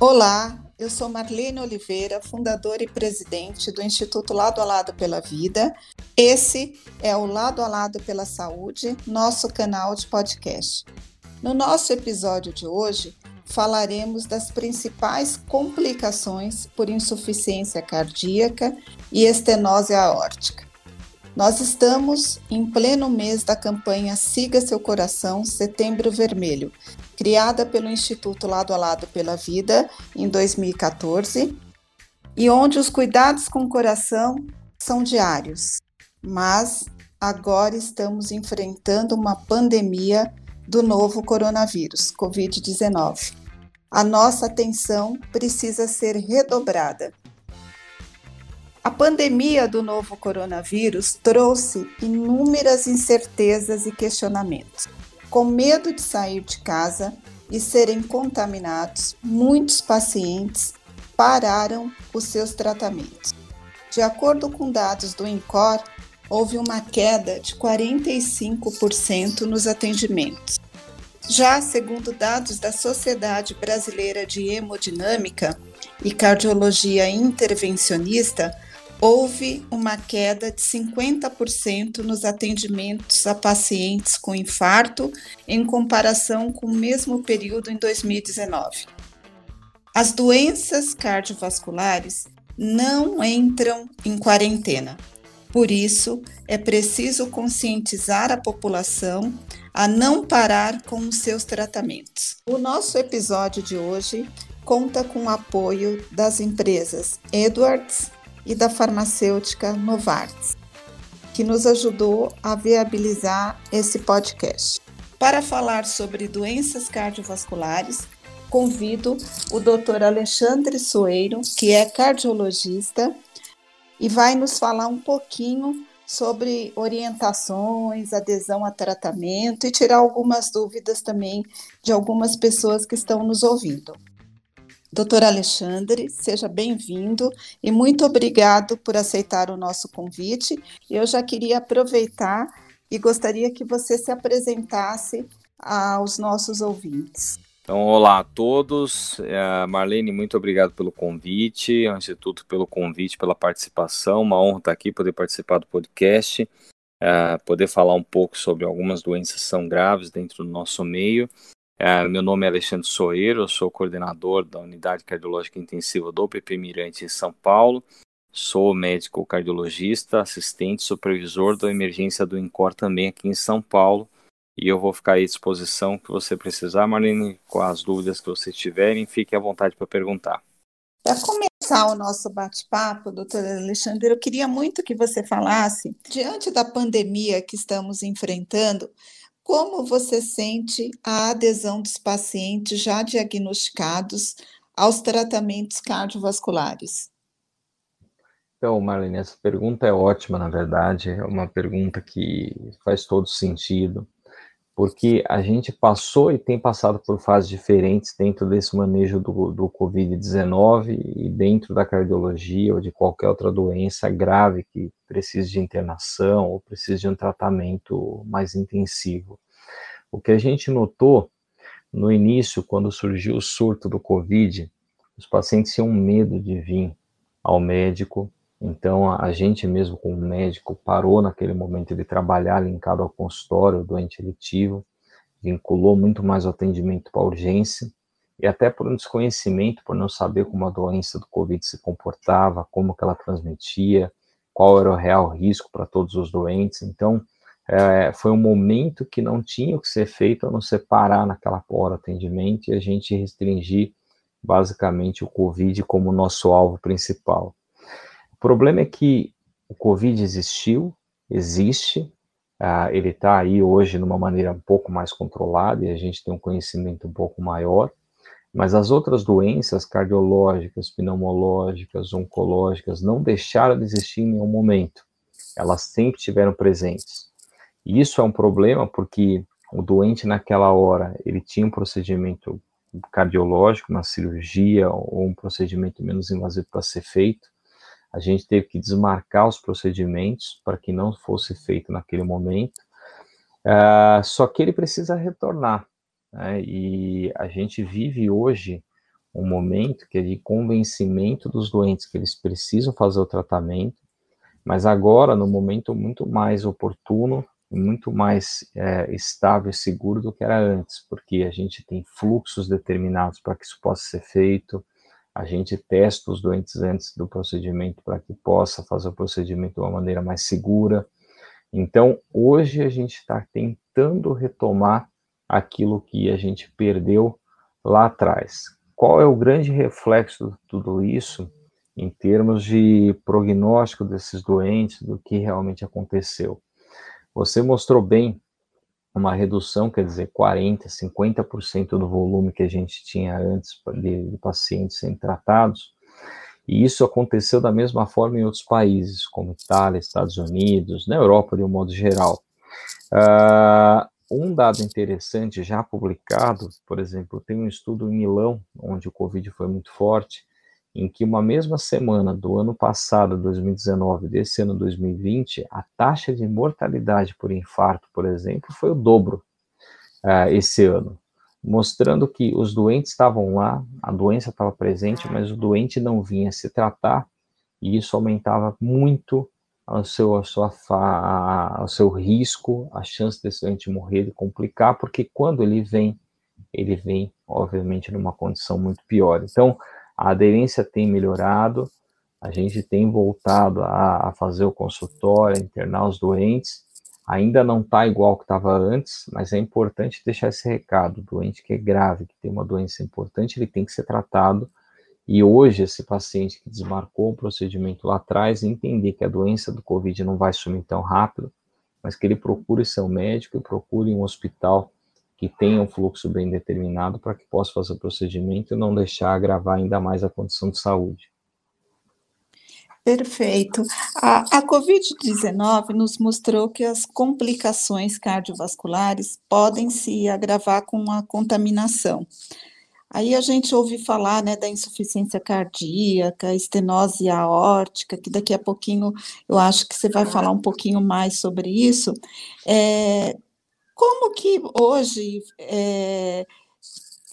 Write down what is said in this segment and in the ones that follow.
Olá, eu sou Marlene Oliveira, fundadora e presidente do Instituto Lado a Lado pela Vida. Esse é o Lado a Lado pela Saúde, nosso canal de podcast. No nosso episódio de hoje, falaremos das principais complicações por insuficiência cardíaca e estenose aórtica. Nós estamos em pleno mês da campanha Siga Seu Coração Setembro Vermelho, criada pelo Instituto Lado a Lado pela Vida em 2014, e onde os cuidados com o coração são diários. Mas agora estamos enfrentando uma pandemia do novo coronavírus, Covid-19. A nossa atenção precisa ser redobrada. A pandemia do novo coronavírus trouxe inúmeras incertezas e questionamentos. Com medo de sair de casa e serem contaminados, muitos pacientes pararam os seus tratamentos. De acordo com dados do INCOR, houve uma queda de 45% nos atendimentos. Já segundo dados da Sociedade Brasileira de Hemodinâmica e Cardiologia Intervencionista, houve uma queda de 50% nos atendimentos a pacientes com infarto em comparação com o mesmo período em 2019. As doenças cardiovasculares não entram em quarentena. Por isso, é preciso conscientizar a população a não parar com os seus tratamentos. O nosso episódio de hoje conta com o apoio das empresas Edwards, e da farmacêutica Novartis, que nos ajudou a viabilizar esse podcast. Para falar sobre doenças cardiovasculares, convido o Dr. Alexandre Soeiro, que é cardiologista, e vai nos falar um pouquinho sobre orientações, adesão a tratamento e tirar algumas dúvidas também de algumas pessoas que estão nos ouvindo. Doutor Alexandre, seja bem-vindo e muito obrigado por aceitar o nosso convite. Eu já queria aproveitar e gostaria que você se apresentasse aos nossos ouvintes. Então, olá a todos. É, Marlene, muito obrigado pelo convite, ao Instituto pelo convite, pela participação. Uma honra estar aqui, poder participar do podcast, é, poder falar um pouco sobre algumas doenças que são graves dentro do nosso meio é, meu nome é Alexandre Soeiro, eu sou coordenador da Unidade Cardiológica Intensiva do PP Mirante em São Paulo. Sou médico cardiologista, assistente supervisor da emergência do INCOR também aqui em São Paulo. E eu vou ficar à disposição que você precisar, Marlene, com as dúvidas que vocês tiverem, fique à vontade para perguntar. Para começar o nosso bate-papo, doutor Alexandre, eu queria muito que você falasse, diante da pandemia que estamos enfrentando, como você sente a adesão dos pacientes já diagnosticados aos tratamentos cardiovasculares? Então, Marlene, essa pergunta é ótima, na verdade, é uma pergunta que faz todo sentido porque a gente passou e tem passado por fases diferentes dentro desse manejo do, do Covid-19 e dentro da cardiologia ou de qualquer outra doença grave que precise de internação ou precise de um tratamento mais intensivo. O que a gente notou no início, quando surgiu o surto do Covid, os pacientes tinham medo de vir ao médico, então, a gente mesmo, como médico, parou naquele momento de trabalhar linkado ao consultório, doente eletivo, vinculou muito mais o atendimento para urgência, e até por um desconhecimento, por não saber como a doença do Covid se comportava, como que ela transmitia, qual era o real risco para todos os doentes. Então, é, foi um momento que não tinha o que ser feito a não separar naquela hora atendimento e a gente restringir basicamente o Covid como nosso alvo principal problema é que o Covid existiu, existe, uh, ele está aí hoje de uma maneira um pouco mais controlada e a gente tem um conhecimento um pouco maior, mas as outras doenças cardiológicas, pneumológicas, oncológicas não deixaram de existir em nenhum momento. Elas sempre estiveram presentes. E isso é um problema porque o doente naquela hora, ele tinha um procedimento cardiológico, uma cirurgia ou um procedimento menos invasivo para ser feito, a gente teve que desmarcar os procedimentos para que não fosse feito naquele momento. Uh, só que ele precisa retornar. Né? E a gente vive hoje um momento que é de convencimento dos doentes que eles precisam fazer o tratamento, mas agora, no momento muito mais oportuno, muito mais é, estável e seguro do que era antes, porque a gente tem fluxos determinados para que isso possa ser feito, a gente testa os doentes antes do procedimento para que possa fazer o procedimento de uma maneira mais segura. Então, hoje a gente está tentando retomar aquilo que a gente perdeu lá atrás. Qual é o grande reflexo de tudo isso em termos de prognóstico desses doentes, do que realmente aconteceu? Você mostrou bem uma redução, quer dizer, 40%, 50% do volume que a gente tinha antes de, de pacientes sendo tratados, e isso aconteceu da mesma forma em outros países, como Itália, Estados Unidos, na Europa de um modo geral. Uh, um dado interessante já publicado, por exemplo, tem um estudo em Milão, onde o Covid foi muito forte, em que uma mesma semana do ano passado, 2019, desse ano 2020, a taxa de mortalidade por infarto, por exemplo, foi o dobro uh, esse ano, mostrando que os doentes estavam lá, a doença estava presente, mas o doente não vinha se tratar, e isso aumentava muito o seu, sua, seu risco, a chance desse doente morrer, de complicar, porque quando ele vem, ele vem, obviamente, numa condição muito pior. Então, a aderência tem melhorado, a gente tem voltado a, a fazer o consultório, a internar os doentes, ainda não está igual que estava antes, mas é importante deixar esse recado, o doente que é grave, que tem uma doença importante, ele tem que ser tratado, e hoje esse paciente que desmarcou o procedimento lá atrás, entender que a doença do Covid não vai sumir tão rápido, mas que ele procure seu médico e procure um hospital que tenha um fluxo bem determinado para que possa fazer o procedimento e não deixar agravar ainda mais a condição de saúde. Perfeito. A, a Covid-19 nos mostrou que as complicações cardiovasculares podem se agravar com a contaminação. Aí a gente ouve falar né, da insuficiência cardíaca, estenose aórtica, que daqui a pouquinho eu acho que você vai falar um pouquinho mais sobre isso. É, como que hoje é,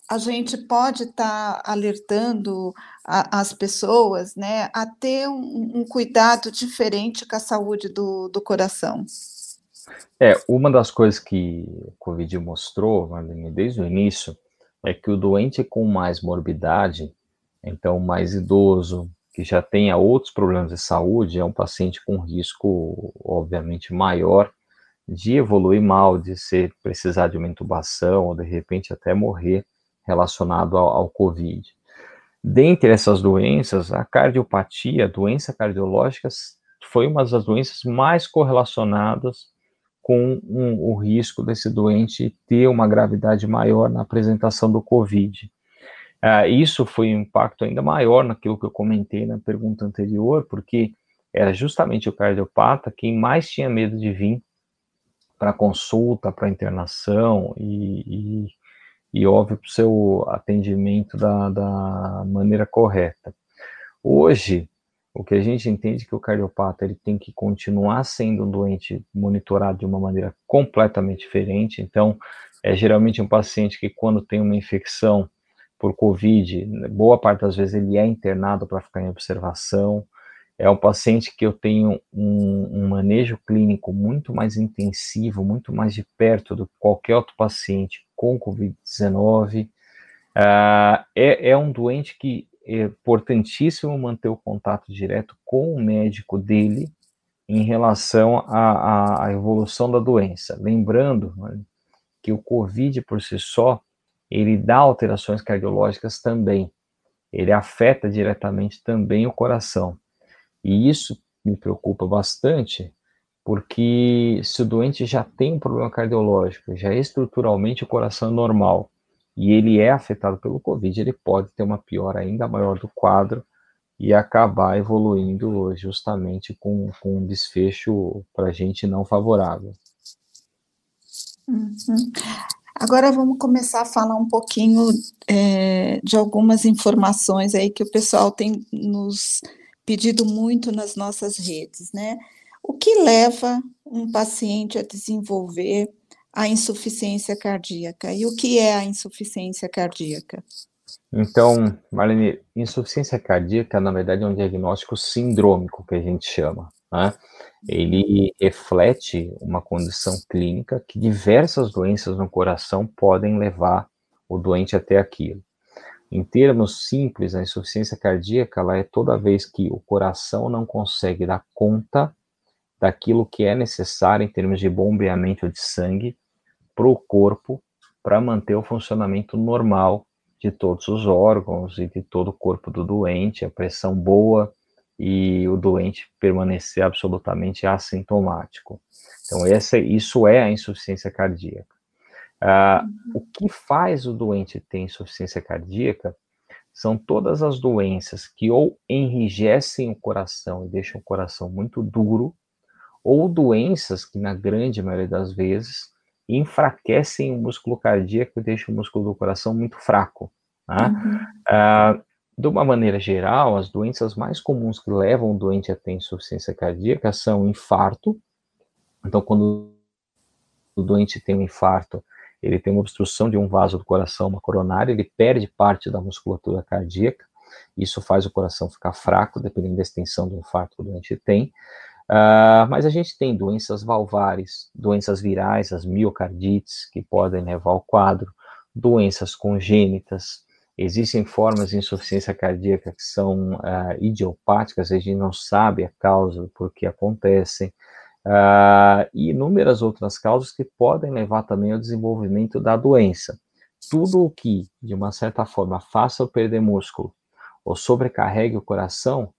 a gente pode estar tá alertando a, as pessoas né, a ter um, um, cuidado diferente com a saúde do, do coração? É, uma das coisas que o Covid mostrou, Marlene, desde o início, é que o doente com mais morbidade, então mais idoso, que já tenha outros problemas de saúde, é um paciente com risco, obviamente, maior de evoluir mal, de ser precisar de uma intubação ou de repente até morrer relacionado ao, ao Covid. Dentre essas doenças, a cardiopatia, a doença cardiológica, foi uma das doenças mais correlacionadas com um, o risco desse doente ter uma gravidade maior na apresentação do Covid. Uh, isso foi um impacto ainda maior naquilo que eu comentei na pergunta anterior, porque era justamente o cardiopata quem mais tinha medo de vir para consulta, para internação e, e, e óbvio, para o seu atendimento da, da maneira correta. Hoje, o que a gente entende é que o cardiopata ele tem que continuar sendo um doente monitorado de uma maneira completamente diferente. Então, é geralmente um paciente que quando tem uma infecção por COVID, boa parte das vezes ele é internado para ficar em observação é um paciente que eu tenho um, um, manejo clínico muito mais intensivo, muito mais de perto do que qualquer outro paciente com Covid-19. Uh, ah, é, é, um doente que é importantíssimo manter o contato direto com o médico dele em relação à, evolução da doença. Lembrando né, que o Covid por si só, ele dá alterações cardiológicas também. Ele afeta diretamente também o coração. E isso me preocupa bastante, porque se o doente já tem um problema cardiológico, já é estruturalmente o coração normal, e ele é afetado pelo Covid, ele pode ter uma piora ainda maior do quadro e acabar evoluindo justamente com, com um desfecho para a gente não favorável. Uhum. Agora vamos começar a falar um pouquinho é, de algumas informações aí que o pessoal tem nos pedido muito nas nossas redes, né? O que leva um paciente a desenvolver a insuficiência cardíaca? E o que é a insuficiência cardíaca? Então, Marlene, insuficiência cardíaca, na verdade, é um diagnóstico sindrômico, que a gente chama. Né? Ele reflete uma condição clínica que diversas doenças no coração podem levar o doente até aquilo. Em termos simples, a insuficiência cardíaca ela é toda vez que o coração não consegue dar conta daquilo que é necessário em termos de bombeamento de sangue para o corpo para manter o funcionamento normal de todos os órgãos e de todo o corpo do doente, a pressão boa e o doente permanecer absolutamente assintomático. Então, essa, isso é a insuficiência cardíaca. Uh, o que faz o doente ter insuficiência cardíaca são todas as doenças que ou enrijecem o coração e deixam o coração muito duro, ou doenças que, na grande maioria das vezes, enfraquecem o músculo cardíaco e deixam o músculo do coração muito fraco. Tá? Uhum. Uh, de uma maneira geral, as doenças mais comuns que levam o doente a ter insuficiência cardíaca são infarto. Então, quando o doente tem um infarto, ele tem uma obstrução de um vaso do coração, uma coronária, ele perde parte da musculatura cardíaca, isso faz o coração ficar fraco, dependendo da extensão do infarto que o doente tem. Uh, mas a gente tem doenças valvares, doenças virais, as miocardites, que podem levar ao quadro, doenças congênitas, existem formas de insuficiência cardíaca que são uh, idiopáticas, a gente não sabe a causa por que acontecem, uh, e inúmeras outras causas que podem levar também ao desenvolvimento da doença. Tudo o que, de uma certa forma, faça perder músculo ou sobrecarregue o coração,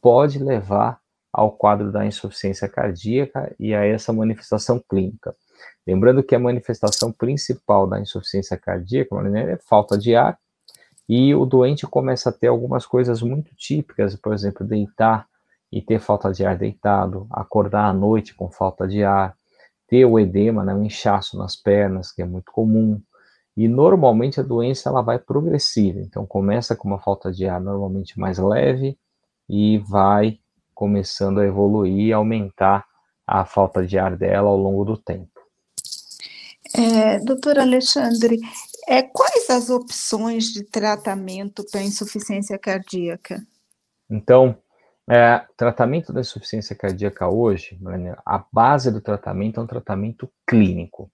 pode levar ao quadro da insuficiência cardíaca e a essa manifestação clínica. Lembrando que a manifestação principal da insuficiência cardíaca é falta de ar, e o doente começa a ter algumas coisas muito típicas, por exemplo, deitar e ter falta de ar deitado, acordar à noite com falta de ar, ter o edema, né, um inchaço nas pernas, que é muito comum. E normalmente a doença ela vai progressiva, então começa com uma falta de ar normalmente mais leve e vai começando a evoluir e aumentar a falta de ar dela ao longo do tempo. É, doutor Alexandre, é, quais as opções de tratamento para insuficiência cardíaca? Então, é, tratamento da insuficiência cardíaca hoje, a base do tratamento é um tratamento clínico.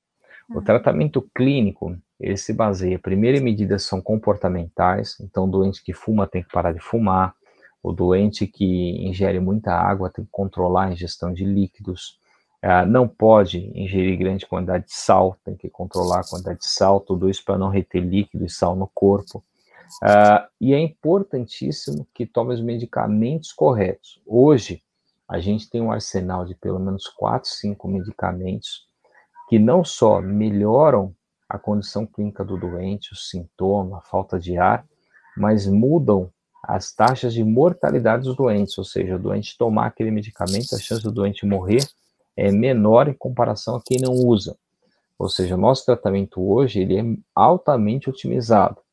O uhum. tratamento clínico, ele se baseia, primeiro, em medidas são comportamentais, então o doente que fuma tem que parar de fumar, o doente que ingere muita água tem que controlar a ingestão de líquidos, uh, não pode ingerir grande quantidade de sal, tem que controlar a quantidade de sal, tudo isso para não reter líquido e sal no corpo. Uh, e é importantíssimo que tome os medicamentos corretos. Hoje, a gente tem um arsenal de pelo menos 4, 5 medicamentos que não só melhoram a condição clínica do doente, o sintoma, a falta de ar, mas mudam as taxas de mortalidade dos doentes, ou seja, o doente tomar aquele medicamento, a chance do doente morrer é menor em comparação a quem não usa. Ou seja, o nosso tratamento hoje ele é altamente otimizado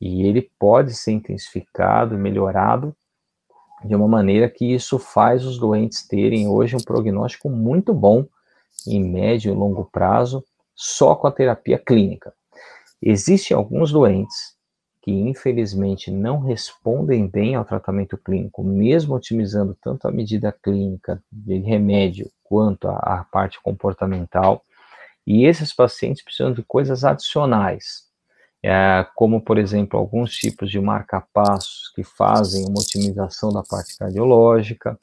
e ele pode ser intensificado, melhorado de uma maneira que isso faz os doentes terem hoje um prognóstico muito bom em médio e longo prazo só com a terapia clínica. Existem alguns doentes que infelizmente não respondem bem ao tratamento clínico, mesmo otimizando tanto a medida clínica de remédio quanto a, a parte comportamental, e esses pacientes precisam de coisas adicionais, é, como, por exemplo, alguns tipos de marca-passos que fazem uma otimização da parte cardiológica,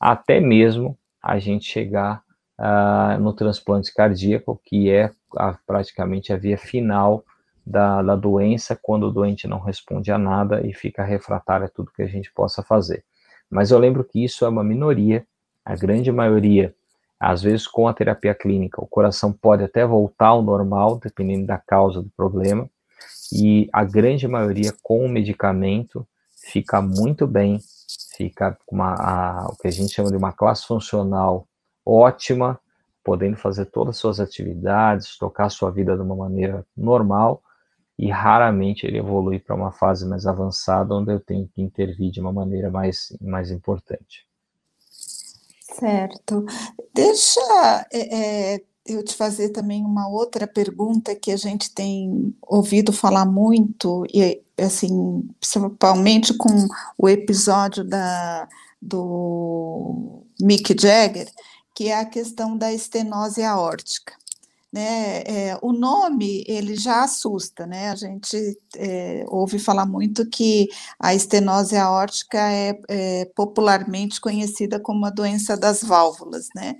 até mesmo a gente chegar uh, no transplante cardíaco, que é a, praticamente a via final da, da doença, quando o doente não responde a nada e fica refratário a tudo que a gente possa fazer. Mas eu lembro que isso é uma minoria, a grande maioria, às vezes com a terapia clínica, o coração pode até voltar ao normal, dependendo da causa do problema, e a grande maioria com o medicamento fica muito bem, fica com uma, a, o que a gente chama de uma classe funcional ótima, podendo fazer todas as suas atividades, tocar sua vida de uma maneira normal, e raramente ele evolui para uma fase mais avançada, onde eu tenho que intervir de uma maneira mais, mais importante. Certo. Deixa é, é, eu te fazer também uma outra pergunta que a gente tem ouvido falar muito, e assim, principalmente com o episódio da, do Mick Jagger, que é a questão da estenose aórtica né? É, o nome ele já assusta, né? A gente é, ouve falar muito que a estenose aórtica é, é, popularmente conhecida como a doença das válvulas, né?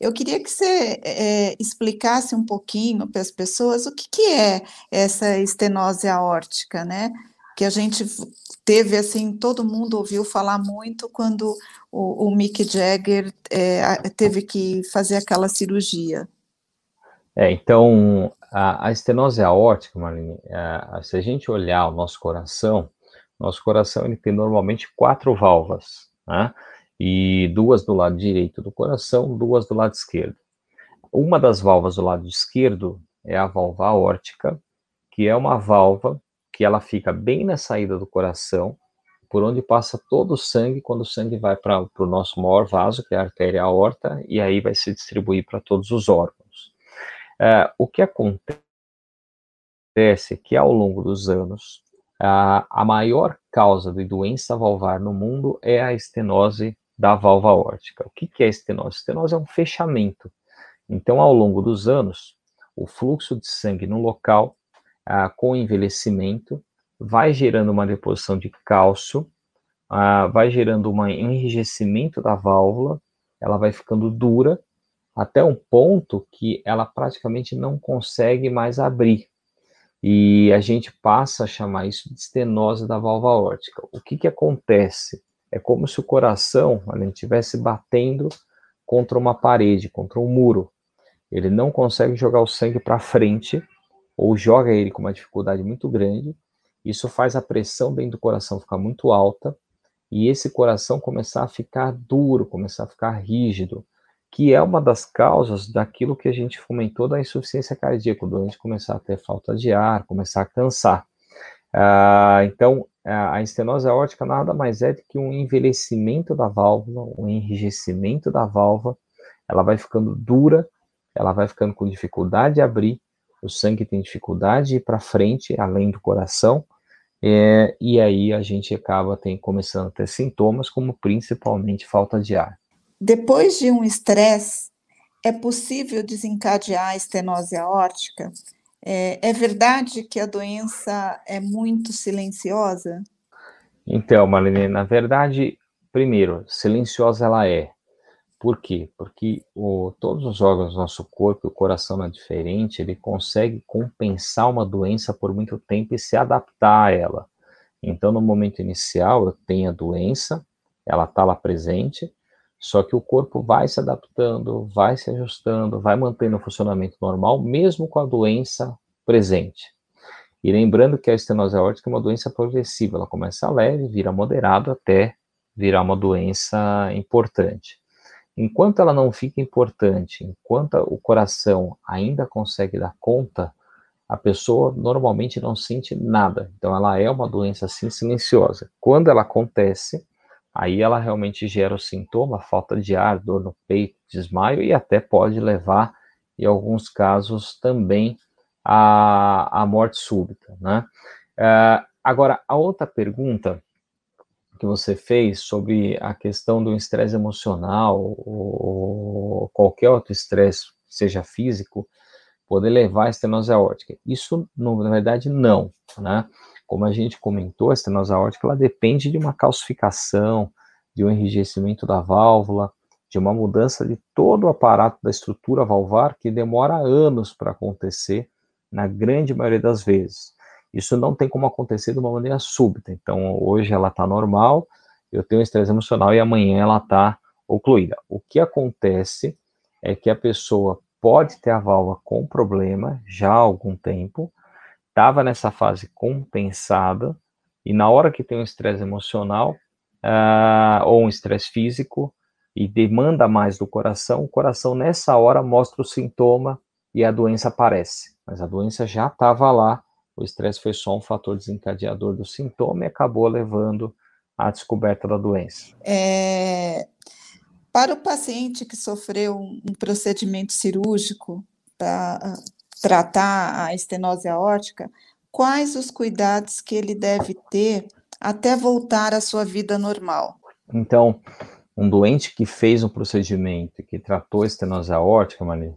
Eu queria que você é, explicasse um pouquinho para as pessoas o que, que é essa estenose aórtica, né? Que a gente teve assim, todo mundo ouviu falar muito quando o, o Mick Jagger é, teve que fazer aquela cirurgia. É, então, a, a estenose aórtica, Marlene, é, se a gente olhar o nosso coração, nosso coração ele tem normalmente quatro válvulas, né? E duas do lado direito do coração, duas do lado esquerdo. Uma das válvulas do lado esquerdo é a válvula aórtica, que é uma válvula que ela fica bem na saída do coração, por onde passa todo o sangue, quando o sangue vai para o nosso maior vaso, que é a artéria aorta, e aí vai se distribuir para todos os órgãos. É, o que acontece é que ao longo dos anos, a, a maior causa de doença valvar no mundo é a estenose da válvula aórtica. O que, é estenose? Estenose é um fechamento. Então, ao longo dos anos, o fluxo de sangue no local, ah, com envelhecimento, vai gerando uma deposição de cálcio, ah, vai gerando um enrijecimento da válvula, ela vai ficando dura, até um ponto que ela praticamente não consegue mais abrir. E a gente passa a chamar isso de estenose da válvula aórtica. O que, que acontece? É como se o coração estivesse batendo contra uma parede, contra um muro. Ele não consegue jogar o sangue para frente, ou joga ele com uma dificuldade muito grande. Isso faz a pressão dentro do coração ficar muito alta, e esse coração começar a ficar duro, começar a ficar rígido que é uma das causas daquilo que a gente fomentou da insuficiência cardíaca, do doente começar a ter falta de ar, começar a cansar. Ah, então, a estenose aórtica nada mais é do que um envelhecimento da válvula, um enrijecimento da válvula, ela vai ficando dura, ela vai ficando com dificuldade de abrir, o sangue tem dificuldade de ir para frente, além do coração, é, e aí a gente acaba tem, começando a ter sintomas como principalmente falta de ar. Depois de um estresse, é possível desencadear a estenose aórtica? É, é, verdade que a doença é muito silenciosa? Então, Marlene, na verdade, primeiro, silenciosa ela é. Por quê? Porque o, todos os órgãos do nosso corpo, o coração é diferente, ele consegue compensar uma doença por muito tempo e se adaptar a ela. Então, no momento inicial, eu tenho a doença, ela está lá presente, só que o corpo vai se adaptando, vai se ajustando, vai mantendo o funcionamento normal, mesmo com a doença presente. E lembrando que a estenose aórtica é uma doença progressiva, ela começa leve, vira moderado até virar uma doença importante. Enquanto ela não fica importante, enquanto o coração ainda consegue dar conta, a pessoa normalmente não sente nada. Então ela é uma doença assim silenciosa. Quando ela acontece, aí ela realmente gera o sintoma, falta de ar, dor no peito, desmaio e até pode levar, em alguns casos, também à, à morte súbita, né? Uh, agora, a outra pergunta que você fez sobre a questão do estresse emocional ou qualquer outro estresse, seja físico, poder levar a estenose aórtica. Isso, na verdade, não, né? Como a gente comentou, a estenose aórtica ela depende de uma calcificação, de um enrijecimento da válvula, de uma mudança de todo o aparato da estrutura valvar que demora anos para acontecer, na grande maioria das vezes. Isso não tem como acontecer de uma maneira súbita. Então, hoje ela está normal, eu tenho estresse emocional e amanhã ela está ocluída. O que acontece é que a pessoa pode ter a válvula com problema já há algum tempo, estava nessa fase compensada, e na hora que tem um estresse emocional, uh, ou um estresse físico, e demanda mais do coração, o coração nessa hora mostra o sintoma e a doença aparece. Mas a doença já estava lá o estresse foi só um fator desencadeador do sintoma e acabou levando à descoberta da doença. É, para o paciente que sofreu um procedimento cirúrgico para tratar a estenose aórtica, quais os cuidados que ele deve ter até voltar à sua vida normal? Então, um doente que fez um procedimento, que tratou a estenose aórtica, Maria,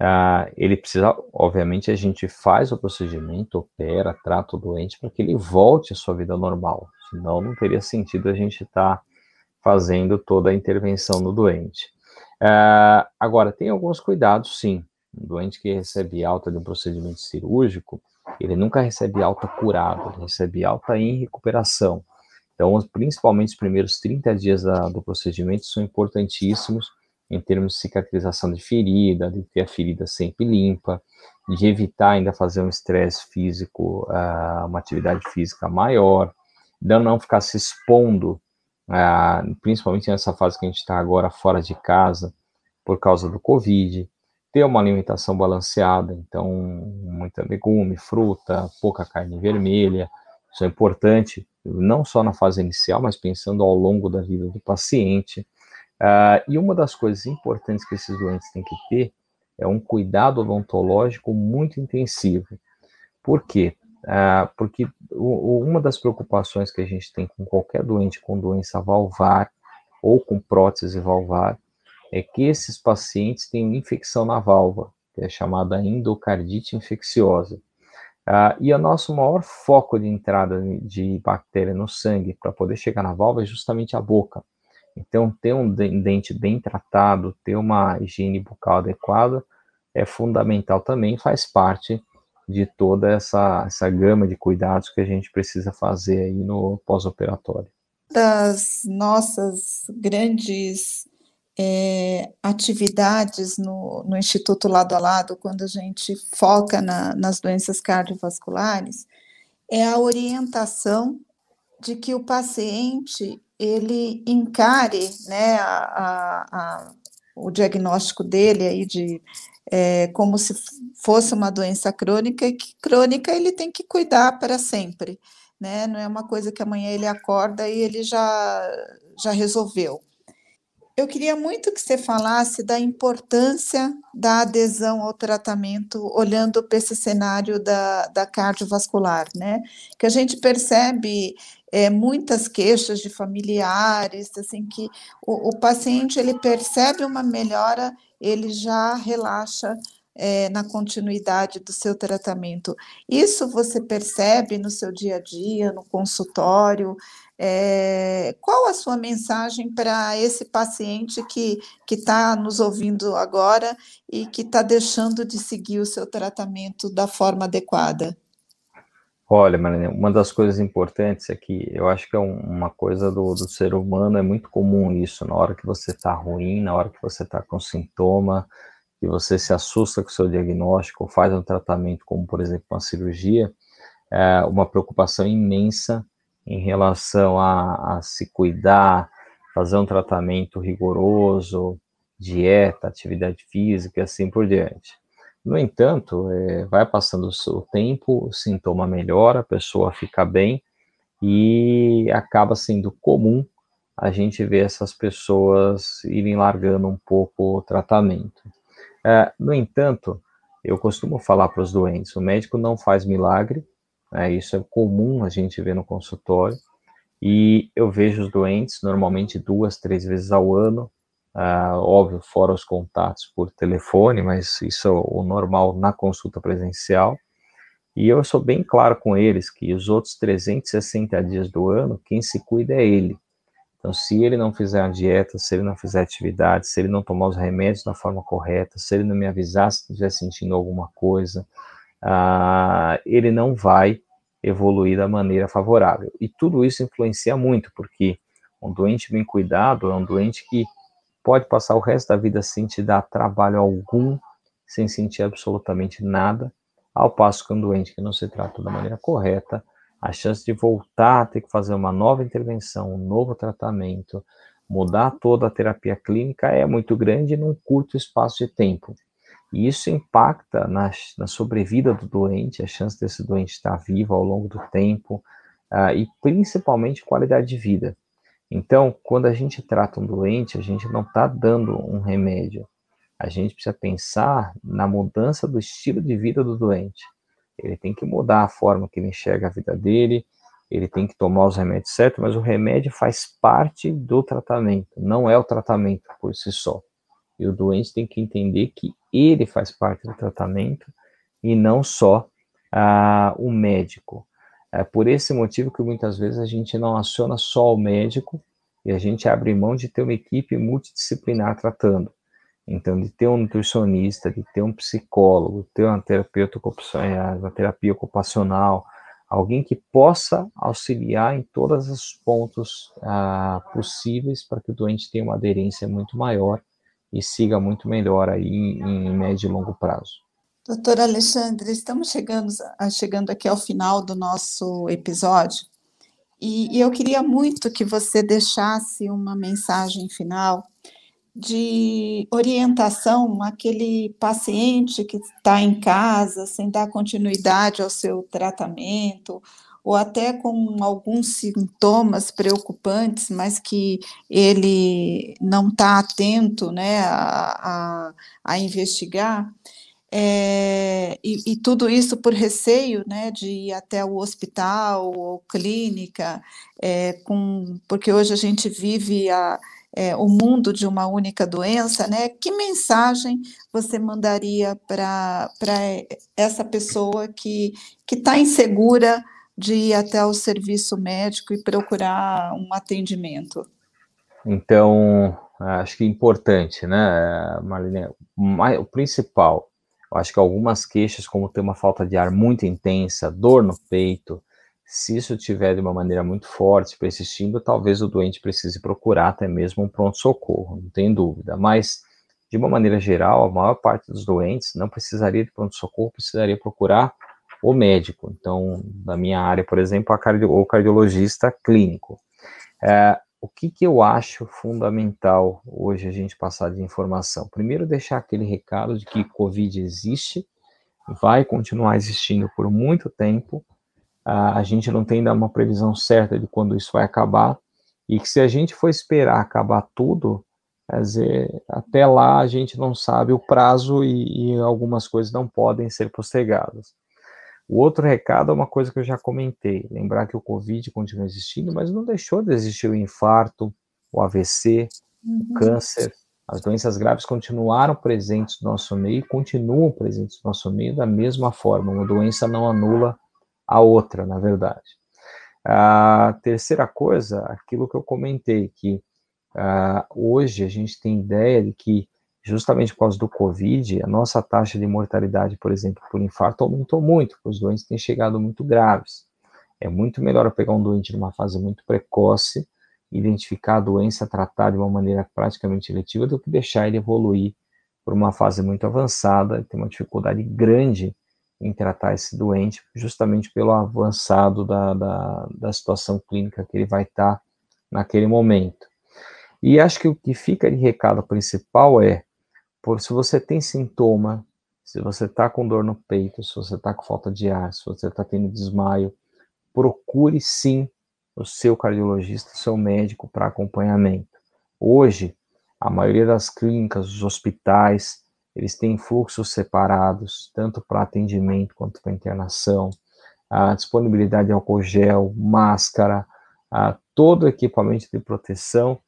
uh, ele precisa, obviamente, a gente faz o procedimento, opera, trata o doente para que ele volte à sua vida normal. Senão, não teria sentido a gente estar tá fazendo toda a intervenção no doente. Uh, agora, tem alguns cuidados, sim. Um doente que recebe alta de um procedimento cirúrgico, ele nunca recebe alta curado, ele recebe alta em recuperação. Então, principalmente os primeiros 30 dias da, do procedimento são importantíssimos em termos de cicatrização de ferida, de ter a ferida sempre limpa, de evitar ainda fazer um estresse físico, uh, uma atividade física maior, de não ficar se expondo, uh, principalmente nessa fase que a gente está agora fora de casa, por causa do Covid, ter uma alimentação balanceada, então muita legume, fruta, pouca carne vermelha, isso é importante, não só na fase inicial, mas pensando ao longo da vida do paciente. Uh, e uma das coisas importantes que esses doentes têm que ter é um cuidado odontológico muito intensivo. Por quê? Uh, porque o, uma das preocupações que a gente tem com qualquer doente com doença valvar ou com prótese valvar é que esses pacientes têm infecção na válvula, que é chamada endocardite infecciosa. Uh, e o nosso maior foco de entrada de bactéria no sangue para poder chegar na válvula é justamente a boca. Então, ter um dente bem tratado, ter uma higiene bucal adequada é fundamental também, faz parte de toda essa, essa gama de cuidados que a gente precisa fazer aí no pós-operatório. Das nossas grandes é, atividades no, no, Instituto Lado a Lado, quando a gente foca na, nas doenças cardiovasculares, é a orientação de que o paciente ele encare né, a, a, a, o diagnóstico dele aí de é, como se fosse uma doença crônica, e que crônica ele tem que cuidar para sempre, né? Não é uma coisa que amanhã ele acorda e ele já, já resolveu. Eu queria muito que você falasse da importância da adesão ao tratamento, olhando para esse cenário da, da cardiovascular, né? Que a gente percebe é, muitas queixas de familiares, assim, que o, o paciente ele percebe uma melhora, ele já relaxa é, na continuidade do seu tratamento. Isso você percebe no seu dia a dia, no consultório? É, qual a sua mensagem para esse paciente que está nos ouvindo agora e que está deixando de seguir o seu tratamento da forma adequada? Olha, Marina, uma das coisas importantes é que eu acho que é uma coisa do, do ser humano, é muito comum isso, na hora que você está ruim, na hora que você está com sintoma, que você se assusta com o seu diagnóstico, ou faz um tratamento, como por exemplo uma cirurgia, é uma preocupação imensa em relação a, a se cuidar, fazer um tratamento rigoroso, dieta, atividade física e assim por diante. No entanto, é, vai passando o tempo, o sintoma melhora, a pessoa fica bem e acaba sendo comum a gente ver essas pessoas irem largando um pouco o tratamento. É, no entanto, eu costumo falar para os doentes: o médico não faz milagre, né, isso é comum a gente ver no consultório, e eu vejo os doentes normalmente duas, três vezes ao ano, uh, óbvio, fora os contatos por telefone, mas isso é o normal na consulta presencial. E eu sou bem claro com eles que os outros 360 dias do ano, quem se cuida é ele. Então, se ele não fizer a dieta, se ele não fizer atividade, se ele não tomar os remédios da forma correta, se ele não me avisar se estiver sentindo alguma coisa, uh, ele não vai evoluir da maneira favorável. E tudo isso influencia muito, porque um doente bem cuidado é um doente que pode passar o resto da vida sem te dar trabalho algum, sem sentir absolutamente nada, ao passo que um doente que não se trata da maneira correta, a chance de voltar a ter que fazer uma nova intervenção, um novo tratamento, mudar toda a terapia clínica é muito grande num curto espaço de tempo. E isso impacta na, na sobrevida do doente, a chance desse doente estar vivo ao longo do tempo, uh, e principalmente qualidade de vida. Então, quando a gente trata um doente, a gente não está dando um remédio. A gente precisa pensar na mudança do estilo de vida do doente. Ele tem que mudar a forma que ele enxerga a vida dele, ele tem que tomar os remédios certos, mas o remédio faz parte do tratamento, não é o tratamento por si só. E o doente tem que entender que ele faz parte do tratamento e não só ah, o médico. É por esse motivo que muitas vezes a gente não aciona só o médico e a gente abre mão de ter uma equipe multidisciplinar tratando. Então, de ter um nutricionista, de ter um psicólogo, ter uma terapeuta, uma terapia ocupacional, alguém que possa auxiliar em todos os pontos ah, possíveis para que o doente tenha uma aderência muito maior e siga muito melhor aí em, médio e longo prazo. Doutor Alexandre, estamos chegando, chegando aqui ao final do nosso episódio e, e eu queria muito que você deixasse uma mensagem final de orientação àquele paciente que está em casa sem dar continuidade ao seu tratamento, ou até com alguns sintomas preocupantes, mas que ele não está atento né, a, a, a investigar. É, e, e, tudo isso por receio né, de ir até o hospital ou clínica, é, com, porque hoje a gente vive a, é, o mundo de uma única doença, né? Que mensagem você mandaria para essa pessoa que está insegura de ir até o serviço médico e procurar um atendimento? Então, acho que é importante, né, Marlene? O principal acho que algumas queixas, como ter uma falta de ar muito intensa, dor no peito, se isso tiver de uma maneira muito forte, persistindo, talvez o doente precise procurar até mesmo um pronto-socorro, não tem dúvida. Mas, de uma maneira geral, a maior parte dos doentes não precisaria de pronto-socorro, precisaria procurar o médico. Então, na minha área, por exemplo, o cardiologista clínico. É, o que, que eu acho fundamental hoje a gente passar de informação? Primeiro, deixar aquele recado de que Covid existe, vai continuar existindo por muito tempo, a gente não tem ainda uma previsão certa de quando isso vai acabar, e que se a gente for esperar acabar tudo, quer dizer, até lá a gente não sabe o prazo e, e algumas coisas não podem ser postergadas. O outro recado é uma coisa que eu já comentei: lembrar que o Covid continua existindo, mas não deixou de existir o infarto, o AVC, uhum. o câncer. As doenças graves continuaram presentes no nosso meio continuam presentes no nosso meio da mesma forma. Uma doença não anula a outra, na verdade. A terceira coisa, aquilo que eu comentei, que uh, hoje a gente tem ideia de que justamente por causa do Covid, a nossa taxa de mortalidade, por exemplo, por infarto aumentou muito, porque os doentes têm chegado muito graves. É muito melhor pegar um doente numa fase muito precoce, identificar a doença, tratar de uma maneira praticamente letiva, do que deixar ele evoluir por uma fase muito avançada ter uma dificuldade grande em tratar esse doente, justamente pelo avançado da, da, da situação clínica que ele vai estar naquele momento. E acho que o que fica de recado principal é por se você tem sintoma, se você está com dor no peito, se você está com falta de ar, se você está tendo desmaio, procure sim o seu cardiologista, o seu médico para acompanhamento. Hoje, a maioria das clínicas, os hospitais, eles têm fluxos separados, tanto para atendimento quanto para internação, a disponibilidade de álcool gel, máscara, a todo equipamento de proteção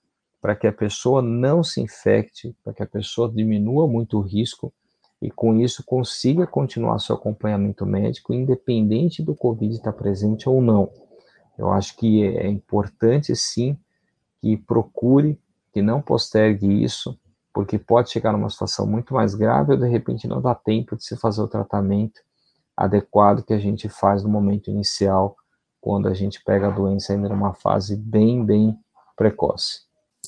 para que a pessoa não se infecte, para que a pessoa diminua muito o risco e com isso consiga continuar seu acompanhamento médico, independente do Covid estar presente ou não. Eu acho que é importante sim que procure, que não postergue isso, porque pode chegar numa situação muito mais grave ou de repente não dá tempo de se fazer o tratamento adequado que a gente faz no momento inicial, quando a gente pega a doença ainda numa fase bem, bem precoce.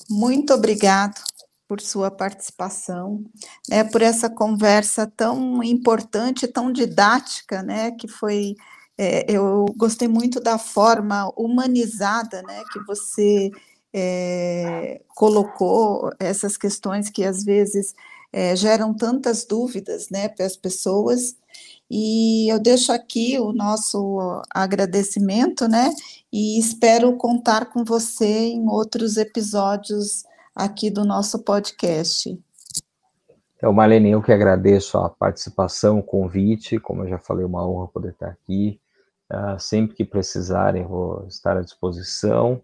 Muito obrigado por sua participação, né, por essa conversa tão importante, tão didática, né, que foi, é, eu gostei muito da forma humanizada, né, que você é, colocou essas questões que às vezes é, geram tantas dúvidas né, para as pessoas. E eu deixo aqui o nosso agradecimento, né? E espero contar com você em outros episódios aqui do nosso podcast. Então, Marlene, eu que agradeço a participação, o convite, como eu já falei, uma honra poder estar aqui. Uh, sempre que precisarem, vou estar à disposição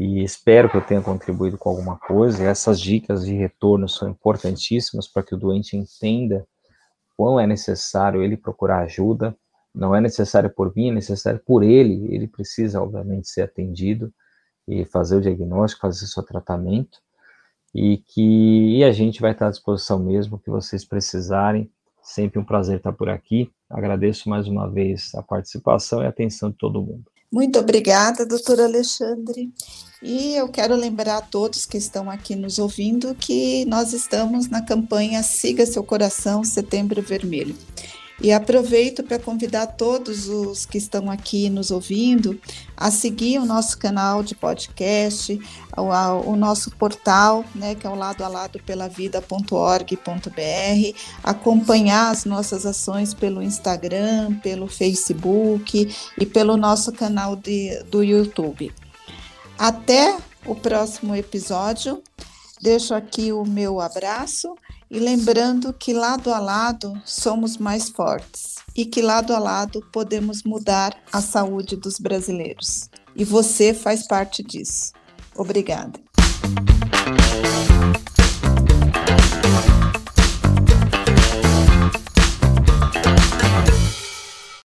e espero que eu tenha contribuído com alguma coisa. Essas dicas de retorno são importantíssimas para que o doente entenda quão é necessário ele procurar ajuda. Não é necessário por mim, é necessário por ele. Ele precisa, obviamente, ser atendido e fazer o diagnóstico, fazer seu tratamento. E que e a gente vai estar à disposição mesmo que vocês precisarem. Sempre um prazer estar por aqui. Agradeço mais uma vez a participação e a atenção de todo mundo. Muito obrigada, doutor Alexandre. E eu quero lembrar a todos que estão aqui nos ouvindo que nós estamos na campanha Siga Seu Coração Setembro Vermelho. E aproveito para convidar todos os que estão aqui nos ouvindo a seguir o nosso canal de podcast, o, o nosso portal, né, que é o lado a lado pela vida.org.br, acompanhar as nossas ações pelo Instagram, pelo Facebook e pelo nosso canal de, do YouTube. Até o próximo episódio. Deixo aqui o meu abraço e lembrando que lado a lado somos mais fortes e que lado a lado podemos mudar a saúde dos brasileiros. E você faz parte disso. Obrigada.